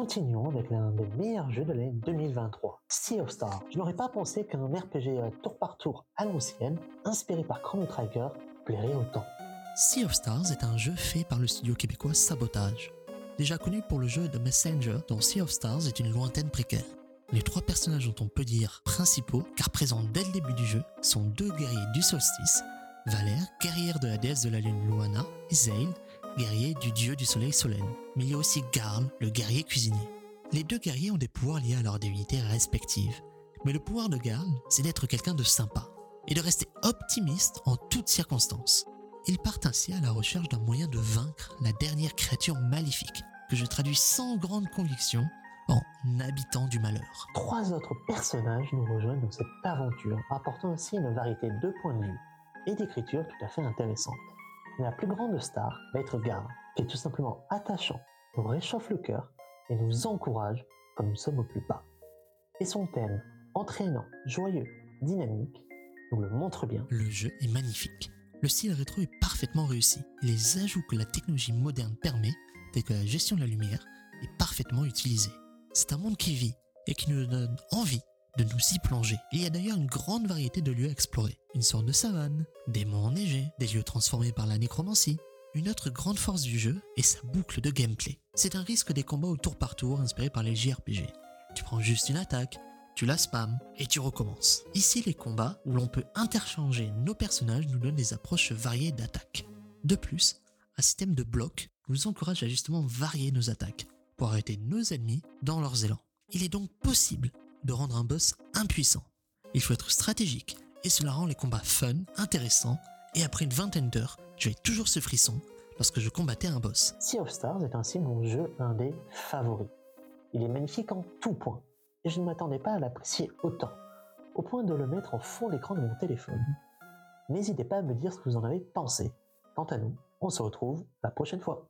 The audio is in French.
continuons avec l'un des meilleurs jeux de l'année 2023, Sea of Stars. Je n'aurais pas pensé qu'un RPG tour par tour à l'ancienne, inspiré par Chrono Trigger, plairait autant. Sea of Stars est un jeu fait par le studio québécois Sabotage. Déjà connu pour le jeu The Messenger, dont Sea of Stars est une lointaine préquelle. Les trois personnages dont on peut dire principaux, car présents dès le début du jeu, sont deux guerriers du solstice, Valère, guerrière de la déesse de la lune Luana, et Zale, guerrier du dieu du soleil Solène. Mais il y a aussi Garl, le guerrier cuisinier. Les deux guerriers ont des pouvoirs liés à leurs divinités respectives. Mais le pouvoir de Garl, c'est d'être quelqu'un de sympa et de rester optimiste en toutes circonstances. Ils partent ainsi à la recherche d'un moyen de vaincre la dernière créature maléfique, que je traduis sans grande conviction en habitant du malheur. Trois autres personnages nous rejoignent dans cette aventure, apportant ainsi une variété de points de vue et d'écriture tout à fait intéressante. La plus grande star va être qui est tout simplement attachant, nous réchauffe le cœur et nous encourage quand nous sommes au plus bas. Et son thème, entraînant, joyeux, dynamique, nous le montre bien. Le jeu est magnifique. Le style rétro est parfaitement réussi les ajouts que la technologie moderne permet, tels que la gestion de la lumière, est parfaitement utilisé. C'est un monde qui vit et qui nous donne envie de nous y plonger. Il y a d'ailleurs une grande variété de lieux à explorer. Une sorte de savane, des monts enneigés, des lieux transformés par la nécromancie. Une autre grande force du jeu est sa boucle de gameplay. C'est un risque des combats au tour par tour inspirés par les JRPG. Tu prends juste une attaque, tu la spams et tu recommences. Ici, les combats où l'on peut interchanger nos personnages nous donnent des approches variées d'attaques. De plus, un système de blocs nous encourage à justement varier nos attaques pour arrêter nos ennemis dans leurs élans. Il est donc possible de rendre un boss impuissant. Il faut être stratégique et cela rend les combats fun, intéressants et après une vingtaine d'heures, j'avais toujours ce frisson lorsque je combattais un boss. Sea of Stars est ainsi mon jeu indé favori. Il est magnifique en tout point et je ne m'attendais pas à l'apprécier autant, au point de le mettre en fond d'écran de mon téléphone. N'hésitez pas à me dire ce que vous en avez pensé. Quant à nous, on se retrouve la prochaine fois.